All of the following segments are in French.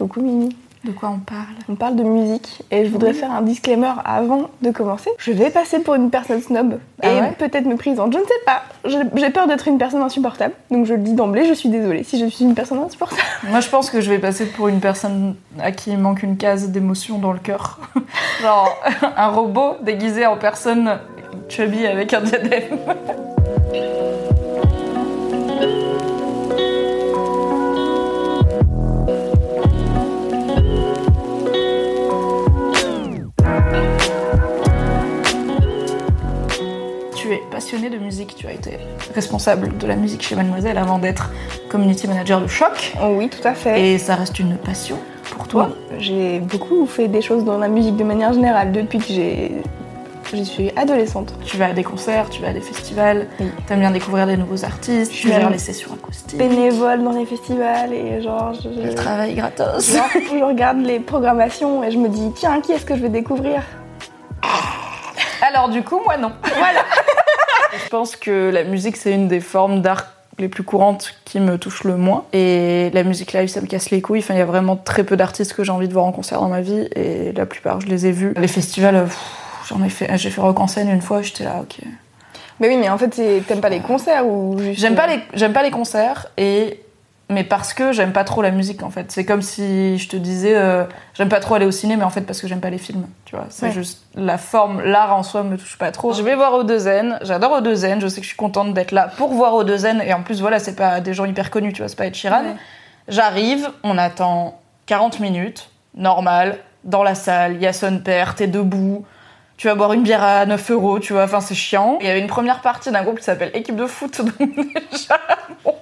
Coucou Mimi. De quoi on parle? On parle de musique et je voudrais faire un disclaimer avant de commencer. Je vais passer pour une personne snob Ah et ouais? peut-être méprisante, je ne sais pas. J'ai peur d'être une personne insupportable, donc je le dis d'emblée, je suis désolée si je suis une personne insupportable. Moi, je pense que je vais passer pour une personne à qui il manque une case d'émotion dans le cœur. Genre un robot déguisé en personne chubby avec un diadème. Passionné de musique, tu as été responsable de la musique chez Mademoiselle avant d'être community manager de Choc. Oh oui, tout à fait. Et ça reste une passion pour toi. Oui, J'ai beaucoup fait des choses dans la musique de manière générale depuis que j'ai. Je suis adolescente. Tu vas à des concerts, tu vas à des festivals, Oui. t'aimes bien découvrir des nouveaux artistes, tu gères les sessions acoustiques, Bénévole dans les festivals et genre. Je, je- le travail gratos. genre, je regarde les programmations et je me dis, tiens, qui est-ce que je vais découvrir? Alors du coup, moi non. Voilà. Je pense que la musique, c'est une des formes d'art les plus courantes qui me touchent le moins. Et la musique live, ça me casse les couilles. Enfin, il y a vraiment très peu d'artistes que j'ai envie de voir en concert dans ma vie. Et la plupart, je les ai vus. Les festivals, euh, j'en ai fait. J'ai fait Rock en scène une fois, j'étais là, ok. Mais oui, mais en fait, t'aimes pas les concerts ou. J'aime pas les j'aime pas les concerts et mais parce que j'aime pas trop la musique en fait. C'est comme si je te disais euh, j'aime pas trop aller au ciné mais en fait parce que j'aime pas les films, tu vois. C'est Ouais. juste la forme, l'art en soi me touche pas trop. Je vais voir O2N, j'adore O2N, je sais que je suis contente d'être là pour voir O2N et en plus voilà, c'est pas des gens hyper connus, tu vois, c'est pas Sheeran. Ouais. J'arrive, on attend 40 minutes, normal, dans la salle, il y a son père, t'es debout, tu vas boire une bière à 9 euros, tu vois, enfin c'est chiant. Il y avait une première partie d'un groupe qui s'appelle Équipe de foot, donc déjà, bon,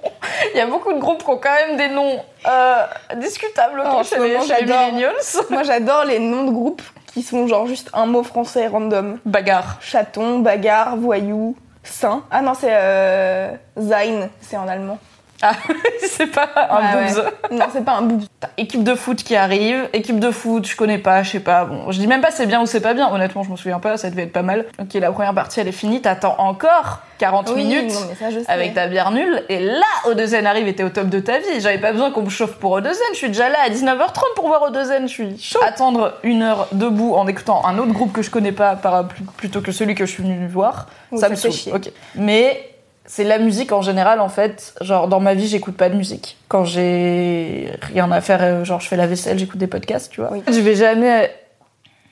il y a beaucoup de groupes qui ont quand même des noms euh, discutables Oh, chez, les, moment, chez les j'adore. millennials. Moi, j'adore les noms de groupes qui sont genre juste un mot français random. Bagarre. Chaton, bagarre, voyou, saint. Ah non, c'est euh, Sein, c'est en allemand. Ah, c'est pas un boobs. Non, c'est pas un boobs. Équipe de foot qui arrive, équipe de foot, je connais pas, je sais pas. Bon, je dis même pas c'est bien ou c'est pas bien. Honnêtement, je me souviens pas, ça devait être pas mal. Ok, la première partie elle est finie, t'attends encore 40 Oui, minutes. non, ça, avec ta bière nulle. Et là, O2N arrive et t'es au top de ta vie. J'avais pas besoin qu'on me chauffe pour O2N. Je suis déjà là à 19h30 pour voir O2N. Je suis chaud. Attendre une heure debout en écoutant un autre groupe que je connais pas par, plutôt que celui que je suis venue voir, Oui, ça, ça me fait saoule. chier. Ok. Mais c'est la musique en général, en fait. Genre, dans ma vie, j'écoute pas de musique. Quand j'ai rien à faire, euh, genre, je fais la vaisselle, j'écoute des podcasts, tu vois. Oui. Je vais jamais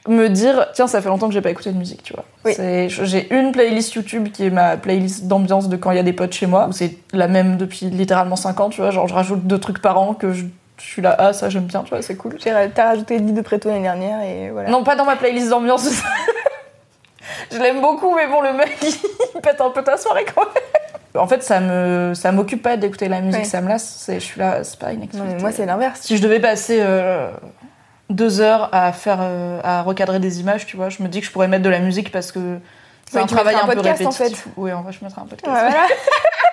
me dire, tiens, ça fait longtemps que j'ai pas écouté de musique, tu vois. Oui. J'ai une playlist YouTube qui est ma playlist d'ambiance de quand il y a des potes chez moi, c'est la même depuis littéralement 5 ans, tu vois. Genre, je rajoute deux trucs par an que je, je suis là, ah, ça j'aime bien, tu vois, c'est cool. T'as rajouté Eddie de Préto l'année dernière et voilà. Non, pas dans ma playlist d'ambiance. je l'aime beaucoup, mais bon, le mec, il pète un peu ta soirée quand même. En fait, ça me, ça m'occupe pas d'écouter la musique, Ouais. ça me lasse. Je suis là, c'est pas une Non, activité. mais moi, c'est l'inverse. Si je devais passer euh, deux heures à faire, euh, à recadrer des images, tu vois, je me dis que je pourrais mettre de la musique parce que c'est Oui, un travail un, un peu podcast, en répétitif. Oui, en vrai, je mettrais un podcast. Ouais, voilà.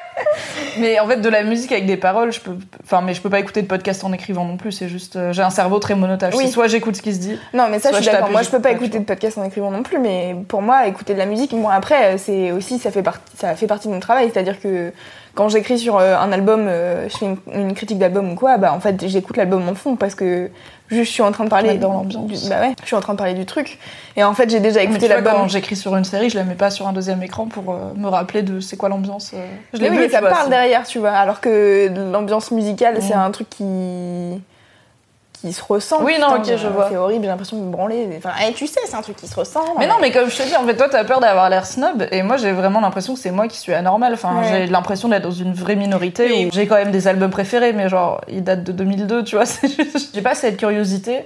Mais en fait, de la musique avec des paroles, je peux, enfin, mais je peux pas écouter de podcast en écrivant non plus. C'est juste, euh, j'ai un cerveau très monotage. Oui. Soit j'écoute ce qui se dit, Non, mais ça, je suis d'accord. Moi, je peux pas écouter de podcast en écrivant non plus, mais pour moi, écouter de la musique, moi, après, euh, c'est aussi, ça fait, partie ça fait partie de mon travail. C'est-à-dire que quand j'écris sur euh, un album, je fais une, une critique d'album ou quoi, bah, en fait, j'écoute l'album en fond parce que je suis en train de parler. Ouais, dans l'ambiance. du- Bah ouais, je suis en train de parler du truc. Et en fait, j'ai déjà Mais écouté vois, quand j'écris sur une série, je la mets pas sur un deuxième écran pour euh, me rappeler de c'est quoi l'ambiance. euh. Je l'ai oui, mais ça parle derrière, tu vois. Alors que l'ambiance musicale, c'est un truc qui qui se ressent. Oui, non, ok, je vois. C'est horrible, j'ai l'impression de me branler. Enfin, eh, tu sais, c'est un truc qui se ressent. Mais non, mais comme je te dis, en fait, toi, t'as peur d'avoir l'air snob, et moi, j'ai vraiment l'impression que c'est moi qui suis anormal. Enfin, Ouais. j'ai l'impression d'être dans une vraie minorité. Oui. où J'ai quand même des albums préférés, mais genre, ils datent de 2002, tu vois. c'est juste- J'ai pas cette curiosité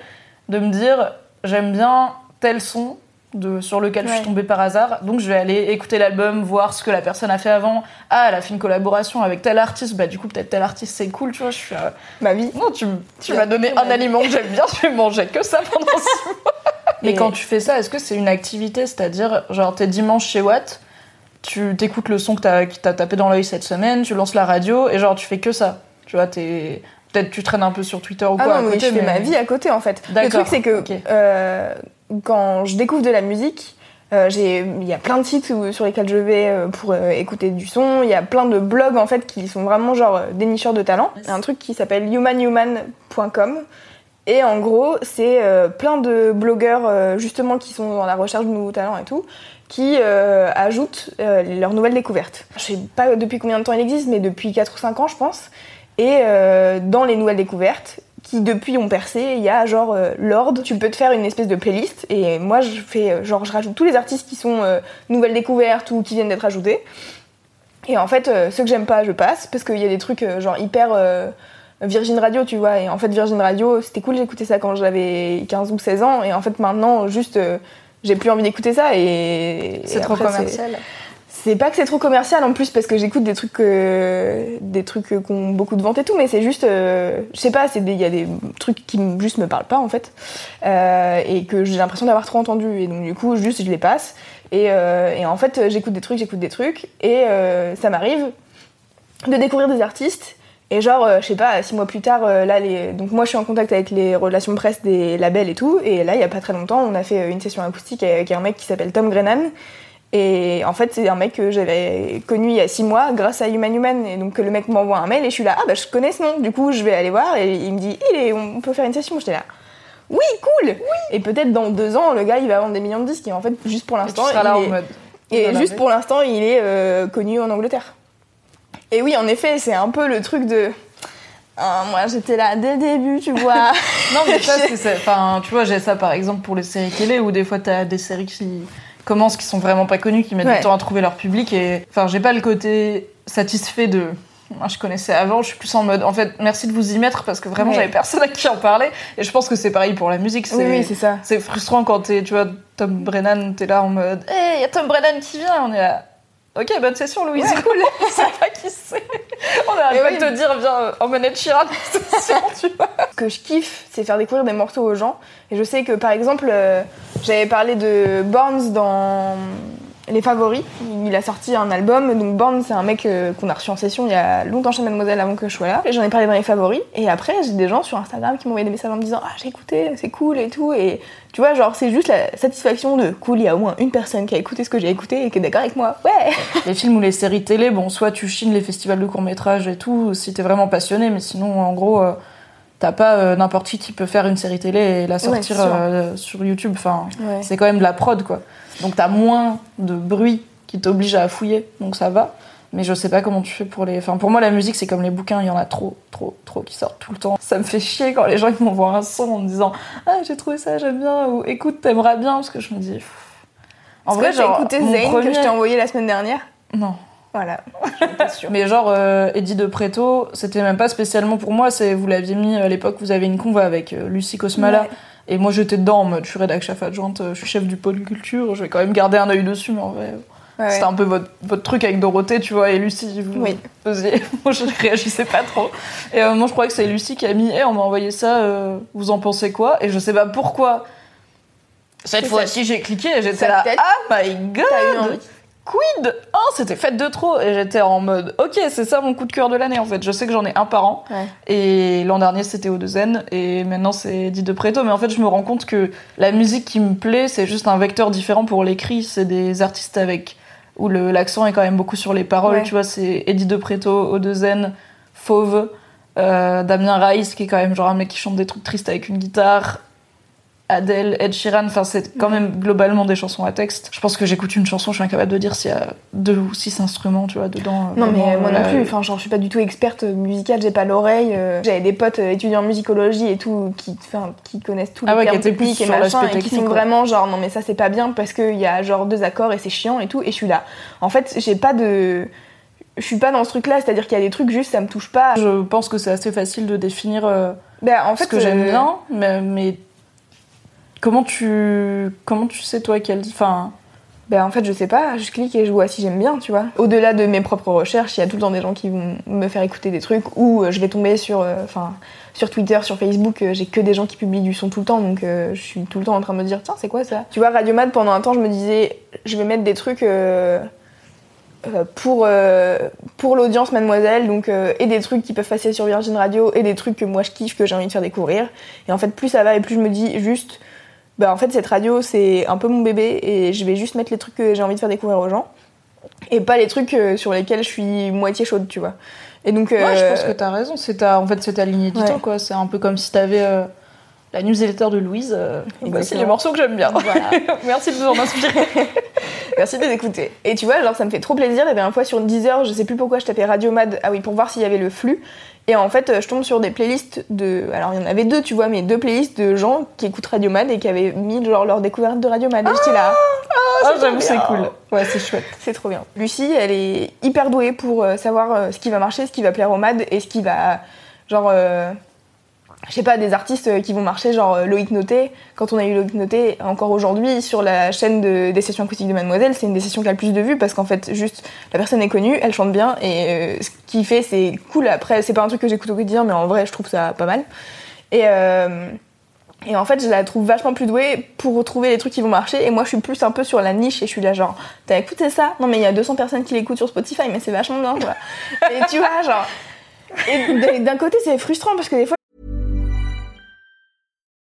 de me dire, j'aime bien tel son, de, sur lequel je suis tombée par hasard. Donc je vais aller écouter l'album, voir ce que la personne a fait avant. Ah, elle a fait une collaboration avec tel artiste, bah du coup peut-être tel artiste c'est cool, tu vois. Je suis euh, Ma vie. non, tu, tu m'as donné un ma aliment que j'aime bien, je vais manger que ça pendant six mois. Mais Et- quand tu fais ça, est-ce que c'est une activité? C'est-à-dire, genre, t'es dimanche chez Watt, tu t'écoutes le son que t'as, qui t'a tapé dans l'œil cette semaine, tu lances la radio, et genre, tu fais que ça. Tu vois, t'es. Peut-être tu traînes un peu sur Twitter ou Ah quoi à non, mais côté, je fais ma vie à côté en fait. Le D'accord, truc c'est que euh, quand je découvre de la musique, euh, il y a plein de sites où- sur lesquels je vais euh, pour euh, écouter du son. Il y a plein de blogs en fait qui sont vraiment genre dénicheurs de talent. Il y a un truc qui s'appelle humanhuman.com. Et en gros, c'est plein de blogueurs justement qui sont dans la recherche de nouveaux talents et tout, qui ajoutent leurs nouvelles découvertes. Je sais pas depuis combien de temps il existe, mais depuis 4 ou 5 ans je pense. Et dans les nouvelles découvertes, qui depuis ont percé, il y a genre euh, Lord, tu peux te faire une espèce de playlist. Et moi je fais euh, genre je rajoute tous les artistes qui sont euh, nouvelles découvertes ou qui viennent d'être ajoutés. Et en fait, euh, ceux que j'aime pas, je passe parce qu'il y a des trucs genre hyper Virgin Radio, tu vois. Et en fait, Virgin Radio, c'était cool, j'écoutais ça quand j'avais 15 ou 16 ans. Et en fait, maintenant, juste, j'ai plus envie d'écouter ça. Et C'est trop après, commercial. C'est pas que c'est trop commercial en plus parce que j'écoute des trucs euh, des trucs euh, qui ont beaucoup de ventes et tout, mais c'est juste, euh, je sais pas, il y a des trucs qui juste me parlent pas en fait. Euh, et que j'ai l'impression d'avoir trop entendu. Et donc du coup juste je les passe. Et, euh, en fait j'écoute des trucs, j'écoute des trucs. Et ça m'arrive de découvrir des artistes. Et genre je sais pas six mois plus tard là donc moi je suis en contact avec les relations presse des labels et tout. Et là il y a pas très longtemps on a fait une session acoustique avec un mec qui s'appelle Tom Grennan et en fait, c'est un mec que j'avais connu il y a six mois grâce à Human Human. Et donc, le mec m'envoie un mail et je suis là, ah bah je connais ce nom. Du coup, je vais aller voir et il me dit, il est, on peut faire une session. J'étais là, oui, cool. Et peut-être dans deux ans, le gars, il va vendre des millions de disques. Et en fait, juste pour l'instant, seras là il en est- mode. et juste pour l'instant, il est euh, connu en Angleterre. Et oui, en effet, c'est un peu le truc de. Ah, moi, j'étais là dès le début, tu vois. Non, mais ça, c'est. Enfin, tu vois, j'ai ça par exemple pour les séries télé où des fois t'as des séries qui commencent qui sont vraiment pas connues, qui mettent Ouais. du temps à trouver leur public et. Enfin, j'ai pas le côté satisfait de. Moi, je connaissais avant, je suis plus en mode. En fait, merci de vous y mettre parce que vraiment, Ouais. j'avais personne à qui en parler. Et je pense que c'est pareil pour la musique. oui, oui, c'est ça. C'est frustrant quand t'es, tu vois, Tom Brennan, t'es là en mode Hé, y a Tom Brennan qui vient, on est là. Ok, bonne session, Louise. Ouais. Cool. on sait pas qui c'est. On arrête Et pas oui. de te dire, viens, emmenez Chiran session, tu vois. Ce que je kiffe, c'est faire découvrir des morceaux aux gens. Et je sais que par exemple, euh, j'avais parlé de Borns dans Les Favoris. Il a sorti un album. Donc Borns, c'est un mec euh, qu'on a reçu en session il y a longtemps chez Mademoiselle avant que je sois là. J'en ai parlé dans Les Favoris. Et après, j'ai des gens sur Instagram qui m'ont envoyé des messages en me disant Ah, j'ai écouté, c'est cool et tout. Et tu vois, genre, c'est juste la satisfaction de cool, il y a au moins une personne qui a écouté ce que j'ai écouté et qui est d'accord avec moi. Ouais! Les films ou les séries télé, bon, soit tu chines les festivals de court-métrage et tout, si t'es vraiment passionné, mais sinon, en gros, euh, t'as pas euh, n'importe qui qui peut faire une série télé et la sortir euh, sur YouTube. Enfin, Ouais. c'est quand même de la prod, quoi. Donc t'as moins de bruit qui t'oblige à fouiller, donc ça va. Mais je sais pas comment tu fais pour les. Enfin, pour moi, la musique, c'est comme les bouquins, il y en a trop, trop, trop qui sortent tout le temps. Ça me fait chier quand les gens ils m'envoient un son en me disant Ah, j'ai trouvé ça, j'aime bien, ou écoute, t'aimeras bien, parce que je me dis. En Est-ce vrai, genre. écouté Zayn premier- que je t'ai envoyé la semaine dernière? Non. Voilà. Mais genre, euh, Eddie de Preto, c'était même pas spécialement pour moi, c'est vous l'aviez mis à l'époque, vous avez une conva avec euh, Lucie Cosmala. Ouais. Et moi j'étais dedans en mode, je suis rédac chef adjointe, euh, je suis chef du pôle culture, je vais quand même garder un œil dessus, mais en vrai, Ouais, c'était un peu votre, votre truc avec Dorothée, tu vois, et Lucie, vous Oui. faisiez. moi je réagissais pas trop. Et euh, moi je crois que c'est Lucie qui a mis, Eh, on m'a envoyé ça, euh, vous en pensez quoi? Et je sais pas pourquoi. Cette fois-ci j'ai cliqué et j'étais là, ah my god T'as eu envie. Quid Oh, c'était fête de trop Et j'étais en mode, ok, c'est ça mon coup de cœur de l'année en fait. Je sais que j'en ai un par an. Ouais. Et l'an dernier c'était O2N et maintenant c'est dit de Preto. Mais en fait, je me rends compte que la musique qui me plaît, c'est juste un vecteur différent pour l'écrit. C'est des artistes avec où l'accent est quand même beaucoup sur les paroles. Ouais. Tu vois, c'est Eddie de Preto, O2N, Fauve, euh, Damien Rice qui est quand même genre un mec qui chante des trucs tristes avec une guitare. Adele, Ed Sheeran, enfin c'est quand même globalement des chansons à texte. Je pense que j'écoute une chanson, je suis incapable de dire s'il y a deux ou six instruments, tu vois, dedans. Non mais euh, moi non plus, enfin genre je suis pas du tout experte musicale, j'ai pas l'oreille. euh, J'avais des potes euh, étudiants en musicologie et tout qui, qui connaissent tous les Ah ouais, qui termes techniques et machin et qui sont vraiment genre non mais ça c'est pas bien parce qu'il y a genre deux accords et c'est chiant et tout et je suis là. En fait j'ai pas de, je suis pas dans ce truc là, c'est-à-dire qu'il y a des trucs juste ça me touche pas. Je pense que c'est assez facile de définir euh, Ben, en fait ce que j'aime euh, bien, mais, mais Comment tu, comment tu sais toi quelle, enfin, Ben en fait, je sais pas, je clique et je vois si j'aime bien, tu vois. Au-delà de mes propres recherches, il y a tout le temps des gens qui vont me faire écouter des trucs ou euh, je vais tomber sur euh, enfin sur Twitter, sur Facebook, euh, j'ai que des gens qui publient du son tout le temps donc je suis tout le temps en train de me dire tiens, c'est quoi ça? Tu vois, Radiomad pendant un temps, je me disais je vais mettre des trucs pour pour l'audience mademoiselle donc et des trucs qui peuvent passer sur Virgin Radio et des trucs que moi je kiffe que j'ai envie de faire découvrir. Et en fait, plus ça va et plus je me dis juste bah en fait cette radio c'est un peu mon bébé et je vais juste mettre les trucs que j'ai envie de faire découvrir aux gens et pas les trucs euh, sur lesquels je suis moitié chaude tu vois et donc ouais, je euh, pense que t'as raison. C'est ta, en fait, c'est ta ligne édito, Ouais. quoi. C'est un peu comme si t'avais euh, la newsletter de Louise. euh, et voici Exactement. les morceaux que j'aime bien. Voilà. Merci de nous en inspirer. merci de les écouter et tu vois genre ça me fait trop plaisir la dernière fois sur Deezer je sais plus pourquoi je tapais Radio Mad ah oui pour voir s'il y avait le flux et en fait euh, je tombe sur des playlists de alors il y en avait deux tu vois mais deux playlists de gens qui écoutent Radio Mad et qui avaient mis genre leur découverte de Radio Mad et j'étais là Ah, j'avoue, trop c'est bien. cool. Ouais, c'est chouette. C'est trop bien. Lucie, elle est hyper douée pour euh, savoir euh, ce qui va marcher, ce qui va plaire au MAD et ce qui va. Genre. euh, je sais pas, des artistes euh, qui vont marcher, genre euh, Loïc Noté. Quand on a eu Loïc Noté, encore aujourd'hui, sur la chaîne de- des sessions acoustiques de Mademoiselle, c'est une des sessions qui a le plus de vues parce qu'en fait, juste, la personne est connue, elle chante bien et euh, ce qu'il fait, c'est cool. Après, c'est pas un truc que j'écoute au quotidien, mais en vrai, je trouve ça pas mal. Et. et en fait, je la trouve vachement plus douée pour retrouver les trucs qui vont marcher. Et moi, je suis plus un peu sur la niche et je suis là, genre, t'as écouté ça? Non, mais il y a 200 personnes qui l'écoutent sur Spotify, mais c'est vachement bien, tu vois. et tu vois, genre. Et d'un côté, c'est frustrant parce que des fois,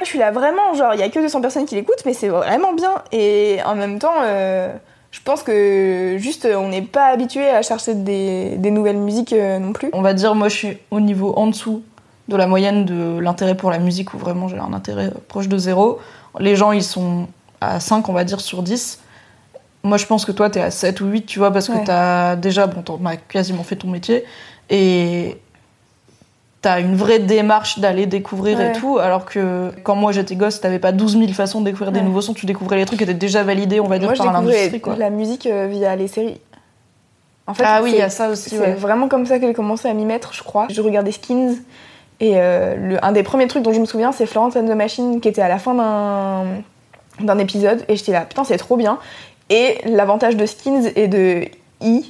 Je suis là vraiment, genre, il y a que 200 personnes qui l'écoutent, mais c'est vraiment bien. Et en même temps, euh, je pense que juste, euh, on n'est pas habitué à chercher des, des nouvelles musiques euh, non plus. On va dire, moi, je suis au niveau en dessous de la moyenne de l'intérêt pour la musique, où vraiment j'ai un intérêt proche de zéro. Les gens, ils sont à 5, on va dire, sur 10. Moi, je pense que toi, t'es à 7 ou 8, tu vois, parce que t'as déjà, bon, t'en as quasiment fait ton métier, et t'as une vraie démarche d'aller découvrir et tout, alors que quand moi j'étais gosse, t'avais pas 12 000 façons de découvrir des nouveaux sons, tu découvrais les trucs qui étaient déjà validés, on va dire, Moi, par l'industrie, la musique euh, via les séries. En fait, Ah oui, il y a ça aussi, C'est ouais. vraiment comme ça que j'ai commencé à m'y mettre, je crois. Je regardais Skins et euh, le, un des premiers trucs dont je me souviens, c'est Florence and the Machine qui était à la fin d'un d'un épisode et j'étais là, putain, c'est trop bien. Et l'avantage de Skins et de c'est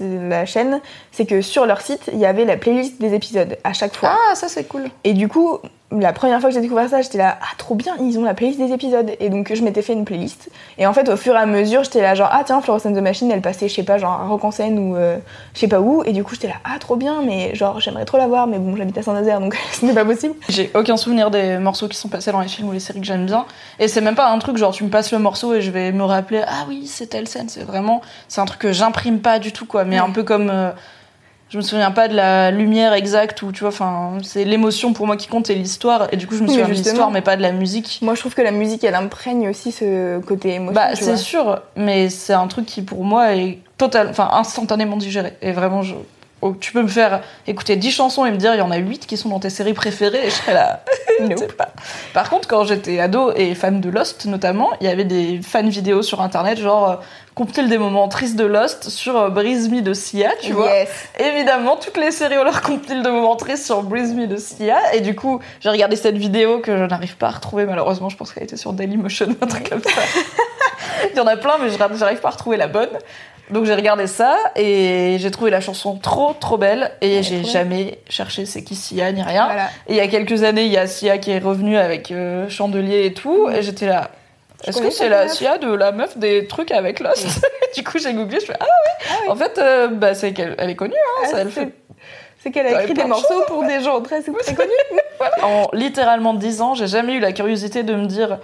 la chaîne, c'est que sur leur site, il y avait la playlist des épisodes à chaque fois. Ah, ça c'est cool. Et du coup, la première fois que j'ai découvert ça, j'étais là, ah trop bien, ils ont la playlist des épisodes. Et donc je m'étais fait une playlist. Et en fait, au fur et à mesure, j'étais là, genre, ah tiens, Florence and the Machine, elle passait, je sais pas, genre à Rock en scène ou euh, je sais pas où. Et du coup, j'étais là, ah trop bien, mais genre, j'aimerais trop la voir, mais bon, j'habite à Saint-Nazaire, donc ce n'est pas possible. J'ai aucun souvenir des morceaux qui sont passés dans les films ou les séries que j'aime bien. Et c'est même pas un truc genre tu me passes le morceau et je vais me rappeler ah oui c'est telle scène. C'est vraiment c'est un truc que j'imprime pas du tout quoi. Mais un peu comme euh, je me souviens pas de la lumière exacte ou tu vois enfin c'est l'émotion pour moi qui compte et l'histoire et du coup je me Oui, souviens de l'histoire mais pas de la musique. Moi, je trouve que la musique, elle imprègne aussi ce côté émotion. Bah c'est sûr mais c'est un truc qui pour moi est total enfin instantanément digéré et vraiment je oh, tu peux me faire écouter 10 chansons et me dire il y en a 8 qui sont dans tes séries préférées et je serais là Je sais pas. Par contre, quand j'étais ado et fan de Lost notamment, il y avait des fan vidéos sur internet, genre compile des moments tristes de Lost sur euh, Breeze Me de Sia, tu vois. Yes. Évidemment, toutes les séries ont leur compile de moments tristes sur Breeze Me de Sia. Et du coup, j'ai regardé cette vidéo que je n'arrive pas à retrouver malheureusement. Je pense qu'elle était sur Dailymotion, un truc comme ça. il y en a plein, mais je n'arrive pas à retrouver la bonne. Donc j'ai regardé ça et j'ai trouvé la chanson trop trop belle et j'ai jamais cherché c'est qui Sia ni rien. Voilà. Et il y a quelques années, il y a Sia qui est revenue avec euh, Chandelier et tout, et j'étais là. Est-ce que c'est la. Sia de la meuf des trucs avec Lost Du coup, j'ai googlé, je fais ah ouais. En fait, euh, bah c'est qu'elle elle est connue, hein, Ah, ça, elle c'est- fait C'est qu'elle a écrit des de morceaux pour des gens très, très connus. En littéralement 10 ans, j'ai jamais eu la curiosité de me dire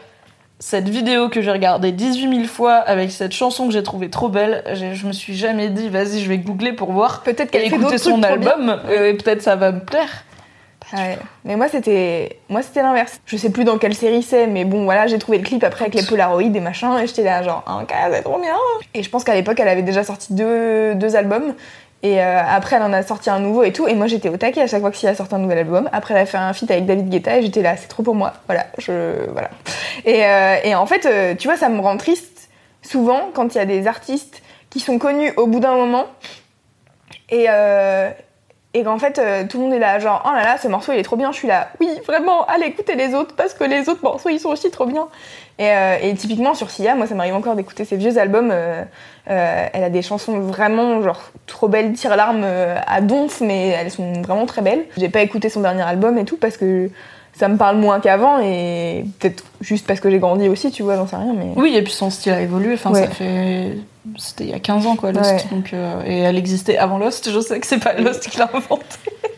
cette vidéo que j'ai regardée 18 000 fois avec cette chanson que j'ai trouvée trop belle, je me suis jamais dit vas-y je vais googler pour voir Peut-être qu'elle écouter son album et peut-être ça va me plaire. Ouais. Mais moi c'était moi c'était l'inverse. Je sais plus dans quelle série c'est, mais bon voilà, j'ai trouvé le clip après avec les Polaroids et machin, et j'étais là genre un cas, c'est trop bien. Et je pense qu'à l'époque elle avait déjà sorti deux, deux albums. Et euh, après, elle en a sorti un nouveau et tout. Et moi, j'étais au taquet à chaque fois que a sorti un nouvel album. Après, elle a fait un feat avec David Guetta et j'étais là, c'est trop pour moi. Voilà, je voilà. Et, euh, et en fait, euh, tu vois, ça me rend triste souvent quand il y a des artistes qui sont connus au bout d'un moment et et qu'en fait euh, tout le monde est là genre oh là là ce morceau il est trop bien je suis là oui vraiment allez écouter les autres parce que les autres morceaux ils sont aussi trop bien et, euh, et typiquement sur Sia moi ça m'arrive encore d'écouter ses vieux albums euh, elle a des chansons vraiment genre trop belles tire larmes à donf mais elles sont vraiment très belles j'ai pas écouté son dernier album et tout parce que ça me parle moins qu'avant et peut-être juste parce que j'ai grandi aussi tu vois j'en sais rien mais Oui, et puis son style a évolué. Enfin, Ouais. ça fait. C'était il y a 15 ans, quoi, Lost. Ouais. Donc, euh, et elle existait avant Lost. Je sais que c'est pas Lost qui l'a inventé.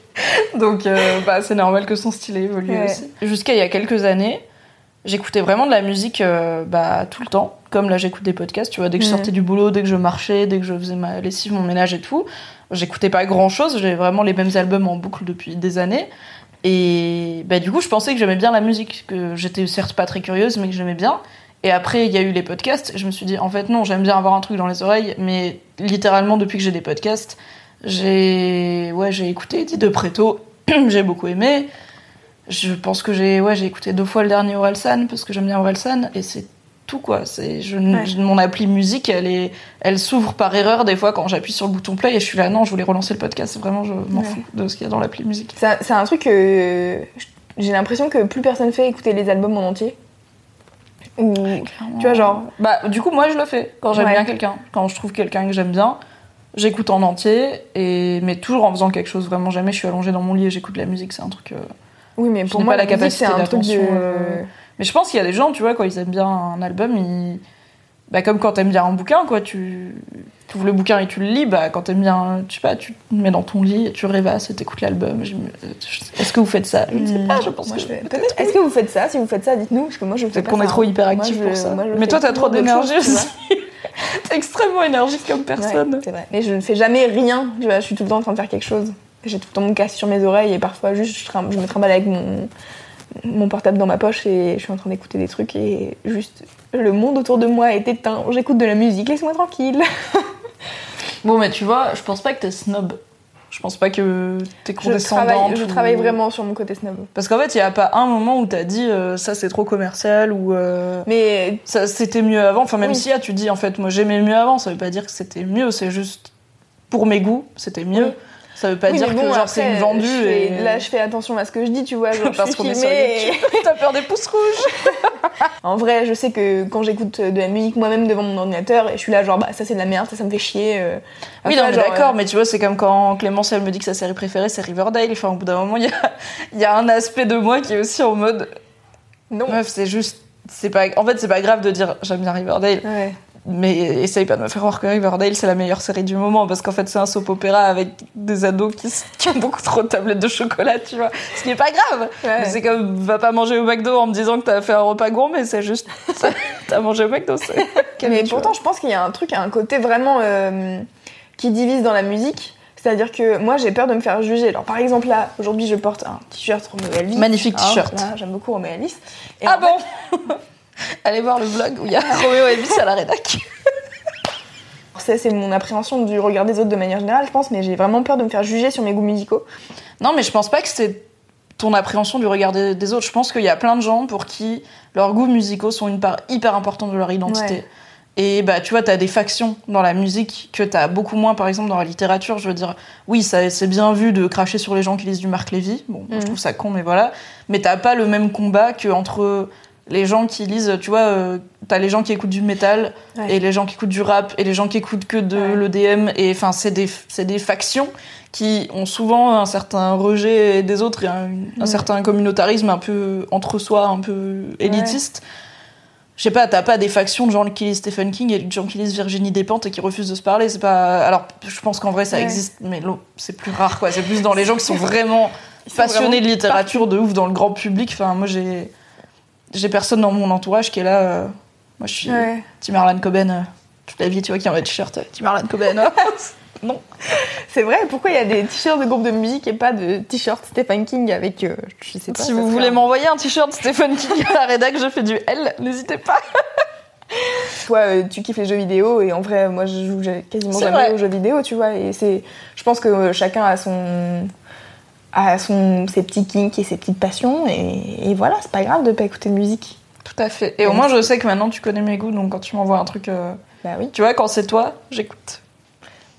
Donc, euh, bah, c'est normal que son style ait évolué Ouais. aussi. Jusqu'à il y a quelques années, j'écoutais vraiment de la musique euh, bah, tout le temps. Comme là, j'écoute des podcasts, tu vois, dès que je sortais du boulot, dès que je marchais, dès que je faisais ma lessive, mon ménage et tout. J'écoutais pas grand chose. J'ai vraiment les mêmes albums en boucle depuis des années. Et bah, du coup, je pensais que j'aimais bien la musique, que j'étais certes pas très curieuse, mais que j'aimais bien. Et après, il y a eu les podcasts. Je me suis dit, en fait, non, j'aime bien avoir un truc dans les oreilles, mais littéralement, depuis que j'ai des podcasts, j'ai ouais, j'ai écouté Eddie de Preto, j'ai beaucoup aimé. Je pense que j'ai ouais, j'ai écouté deux fois le dernier Orelsan parce que j'aime bien Orelsan et c'est tout quoi. C'est je, Ouais. je- mon appli musique, elle est elle s'ouvre par erreur des fois quand j'appuie sur le bouton play et je suis là non, je voulais relancer le podcast, vraiment je m'en Ouais. fous de ce qu'il y a dans l'appli musique. C'est un truc que j'ai l'impression que plus personne fait écouter les albums en entier. Ou tu vois genre Bah, du coup, moi, je le fais quand j'aime Ouais. bien quelqu'un. Quand je trouve quelqu'un que j'aime bien, j'écoute en entier, et... mais toujours en faisant quelque chose. Vraiment, jamais je suis allongée dans mon lit et j'écoute de la musique. C'est un truc. euh, oui mais pour moi pas la c'est capacité un truc de d'attention, euh, Mais je pense qu'il y a des gens, tu vois, quand ils aiment bien un album, ils. Bah, comme quand t'aimes bien un bouquin, quoi. Tu ouvres le bouquin et tu le lis. Bah, quand t'aimes bien, tu sais pas, tu te mets dans ton lit et tu rêvasses et t'écoutes l'album. Je me- Est-ce que vous faites ça? Je ne sais pas, je pense Moi, que je. Est-ce que vous faites ça? Si vous faites ça, dites-nous parce que moi je fais Peut-être pas qu'on est trop hyperactif Moi, pour je- ça. moi, je mais toi, t'as trop d'énergie aussi. T'es extrêmement énergique comme personne. Ouais, c'est vrai. Mais je ne fais jamais rien. Vois, je suis tout le temps en train de faire quelque chose. J'ai tout le temps mon casque sur mes oreilles et parfois juste je, je me trimballe avec mon mon portable dans ma poche et je suis en train d'écouter des trucs et juste le monde autour de moi est éteint. J'écoute de la musique, laisse-moi tranquille. Bon, mais tu vois, je pense pas que t'es snob. Je pense pas que t'es Je condescendante. travaille, je ou- travaille vraiment sur mon côté snob. Parce qu'en fait, il y a pas un moment où t'as dit euh, ça c'est trop commercial ou euh, Mais ça c'était mieux avant. Enfin, même Oui. si ah, tu dis en fait, moi j'aimais mieux avant, ça veut pas dire que c'était mieux, c'est juste pour mes goûts, c'était mieux. Oui. Ça veut pas Oui, dire mais que bon, genre c'est une vendue fais- et. Là, je fais attention à ce que je dis, tu vois. Genre, Parce qu'on est sur YouTube. T'as peur des pouces rouges En vrai, je sais que quand j'écoute de la musique moi-même devant mon ordinateur, et je suis là, genre, bah ça c'est de la merde, ça ça me fait chier. euh. Oui, non, d'accord, euh, mais tu vois, c'est comme quand Clémence elle me dit que sa série préférée c'est Riverdale. Enfin, au bout d'un moment, il y a, y a un aspect de moi qui est aussi en mode Non. meuf, c'est juste. C'est pas, en fait, c'est pas grave de dire j'aime bien Riverdale, Ouais. Mais essaye pas de me faire croire que Riverdale c'est la meilleure série du moment parce qu'en fait c'est un soap opéra avec des ados qui, ont beaucoup trop de tablettes de chocolat, tu vois. Ce qui est pas grave. Ouais. Mais c'est comme va pas manger au McDo en me disant que t'as fait un repas gourmet, c'est juste t'as mangé au McDo. Mais pourtant, je pense qu'il y a un truc, un côté vraiment euh, qui divise dans la musique. C'est-à-dire que moi, j'ai peur de me faire juger. Alors, par exemple, là, aujourd'hui, je porte un t-shirt Romeo Elvis. Magnifique Hein, t-shirt. J'aime beaucoup Romeo Elvis. Et ah fait, bon Allez voir le vlog où il y a Roméo Elvis à la rédac. ça, c'est mon appréhension du regard des autres de manière générale, je pense, mais j'ai vraiment peur de me faire juger sur mes goûts musicaux. Non, mais je pense pas que c'est ton appréhension du regard des, des autres. Je pense qu'il y a plein de gens pour qui leurs goûts musicaux sont une part hyper importante de leur identité. Ouais. Et bah, tu vois, t'as des factions dans la musique que t'as beaucoup moins, par exemple, dans la littérature. Je veux dire, oui, ça, c'est bien vu de cracher sur les gens qui lisent du Marc Lévy. Bon, moi, je Mhm. trouve ça con, mais voilà. Mais t'as pas le même combat que entre les gens qui lisent, tu vois, euh, t'as les gens qui écoutent du métal Ouais. et les gens qui écoutent du rap et les gens qui écoutent que de Ouais. l'EDM. Et enfin, c'est des, des factions qui ont souvent un certain rejet des autres et un, un Mm. certain communautarisme un peu entre soi, un peu élitiste. Je sais pas, t'as pas des factions de gens qui lisent Stephen King et de gens qui lisent Virginie Despentes et qui refusent de se parler. C'est pas. Alors, je pense qu'en vrai ça existe, mais c'est plus rare quoi. C'est plus dans les gens qui sont vraiment passionnés vraiment de littérature de ouf dans le grand public. Enfin, moi j'ai j'ai personne dans mon entourage qui est là. euh, Moi je suis Ouais. Tim Harlan Coben euh, toute la vie, tu vois, qui en a un t-shirt. euh, Tim Harlan Coben. Non. C'est vrai, pourquoi il y a des t-shirts de groupe de musique et pas de t-shirts Stephen King avec, euh, je sais pas. si ça vous serait voulez un- m'envoyer un t-shirt Stephen King à la rédac, je fais du L, n'hésitez pas. Toi, euh, tu kiffes les jeux vidéo et en vrai, moi, je joue quasiment C'est jamais vrai. aux jeux vidéo, tu vois. Et c'est, je pense que euh, chacun a son, a son, ses petits kinks et ses petites passions et, et voilà, c'est pas grave de pas écouter de musique. Tout à fait. Et au moins, je sais que maintenant tu connais mes goûts, donc quand tu m'envoies un truc. euh, Bah oui. Tu vois, quand c'est toi, j'écoute.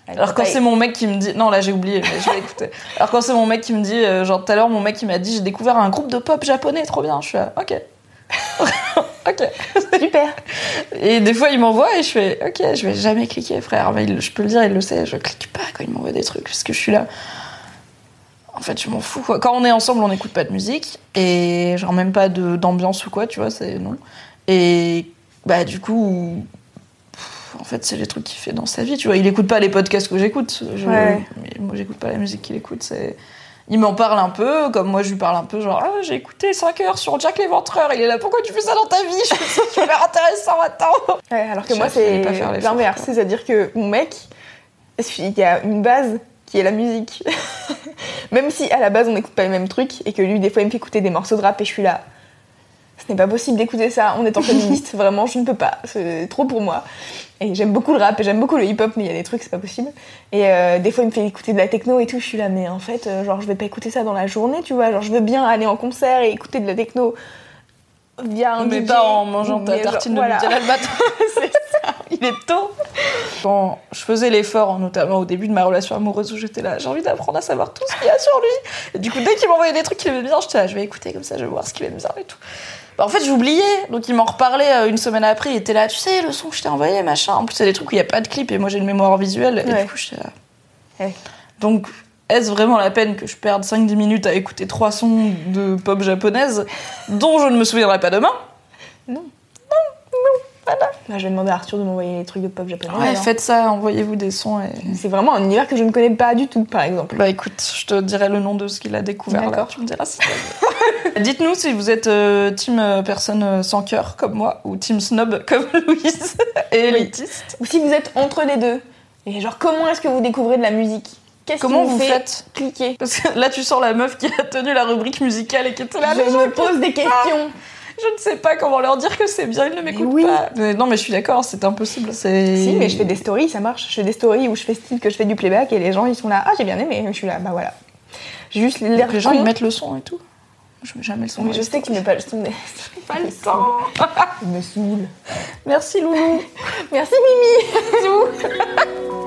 Alors quand c'est mon mec qui me dit... Non, là j'ai oublié, mais je vais écouter. Alors quand c'est mon mec qui me dit... euh, genre tout à l'heure, mon mec il m'a dit j'ai découvert un groupe de pop japonais, trop bien. Je suis là, ok. ok. super. Et des fois il m'envoie et je fais ok, je vais jamais cliquer frère. Mais il- je peux le dire, il le sait, je clique pas quand il m'envoie des trucs parce que je suis là. En fait, je m'en fous. Quoi. Quand on est ensemble, on n'écoute pas de musique et genre même pas d'ambiance ou quoi, tu vois, c'est non. Et bah du coup, en fait, c'est les trucs qu'il fait dans sa vie, tu vois. Il écoute pas les podcasts que j'écoute. Je- Ouais. moi, j'écoute pas la musique qu'il écoute. C'est il m'en parle un peu, comme moi je lui parle un peu, genre ah, j'ai écouté 5 heures sur Jack l'Éventreur. Il est là, pourquoi tu fais ça dans ta vie? Ça super intéressant, attends. Ouais, alors que Je moi, c'est l'inverse. C'est-à-dire que mon mec, il y a une base qui est la musique. Même si à la base on n'écoute pas les mêmes trucs et que lui, des fois, il me fait écouter des morceaux de rap et je suis là. Ce n'est pas possible d'écouter ça en étant féministe, vraiment, je ne peux pas. C'est trop pour moi. Et j'aime beaucoup le rap et j'aime beaucoup le hip-hop, mais il y a des trucs, c'est pas possible. Et euh, des fois, il me fait écouter de la techno et tout, je suis là, mais en fait, euh, genre, je vais pas écouter ça dans la journée, tu vois. Genre, je veux bien aller en concert et écouter de la techno via un mais DJ, pas en mangeant ta tartine de voilà. Le matin. C'est ça. Il est tôt. Quand je faisais l'effort, notamment au début de ma relation amoureuse où j'étais là, j'ai envie d'apprendre à savoir tout ce qu'il y a sur lui. Et du coup, dès qu'il m'envoyait des trucs qu'il aimait bien, j'étais là, je vais écouter comme ça, je vais voir ce qu'il aime bien et tout. Bah, en fait, j'oubliais. Donc, il m'en reparlait euh, une semaine après. Il était là, tu sais, le son que je t'ai envoyé, machin. En plus, c'est des trucs où il n'y a pas de clip et moi, j'ai une mémoire visuelle. Et Ouais. du coup, j'étais là. Ouais. Donc, est-ce vraiment la peine que je perde 5-10 minutes à écouter trois sons de pop japonaise dont je ne me souviendrai pas demain? Bah, je vais demander à Arthur de m'envoyer les trucs de pop japonais. Ouais, alors. faites ça, envoyez-vous des sons et. C'est vraiment un univers que je ne connais pas du tout, par exemple. Bah écoute, je te dirai le nom de ce qu'il a découvert là, D'accord. tu me diras si. Dites-nous si vous êtes euh, team euh, personne euh, sans cœur comme moi ou team snob comme Louise et élitiste. Ou si vous êtes entre les deux. Et genre, comment est-ce que vous découvrez de la musique? Qu'est-ce Comment vous, vous fait faites? cliquer? Parce que là tu sors la meuf qui a tenu la rubrique musicale et qui était là. Je me pose des questions. Je ne sais pas comment leur dire que c'est bien, ils ne m'écoutent oui. pas. Mais non mais je suis d'accord, c'est impossible. Si, mais je fais des stories, ça marche. Je fais des stories où je fais style que je fais du playback et les gens ils sont là, ah j'ai bien aimé. Je suis là, bah voilà. J'ai juste l'air Les gens ils mettent le son et tout. Je mets jamais le son. Mais je les sais stories. mets pas le son. pas le temps. Il me saoule. Merci Loulou. Merci Mimi.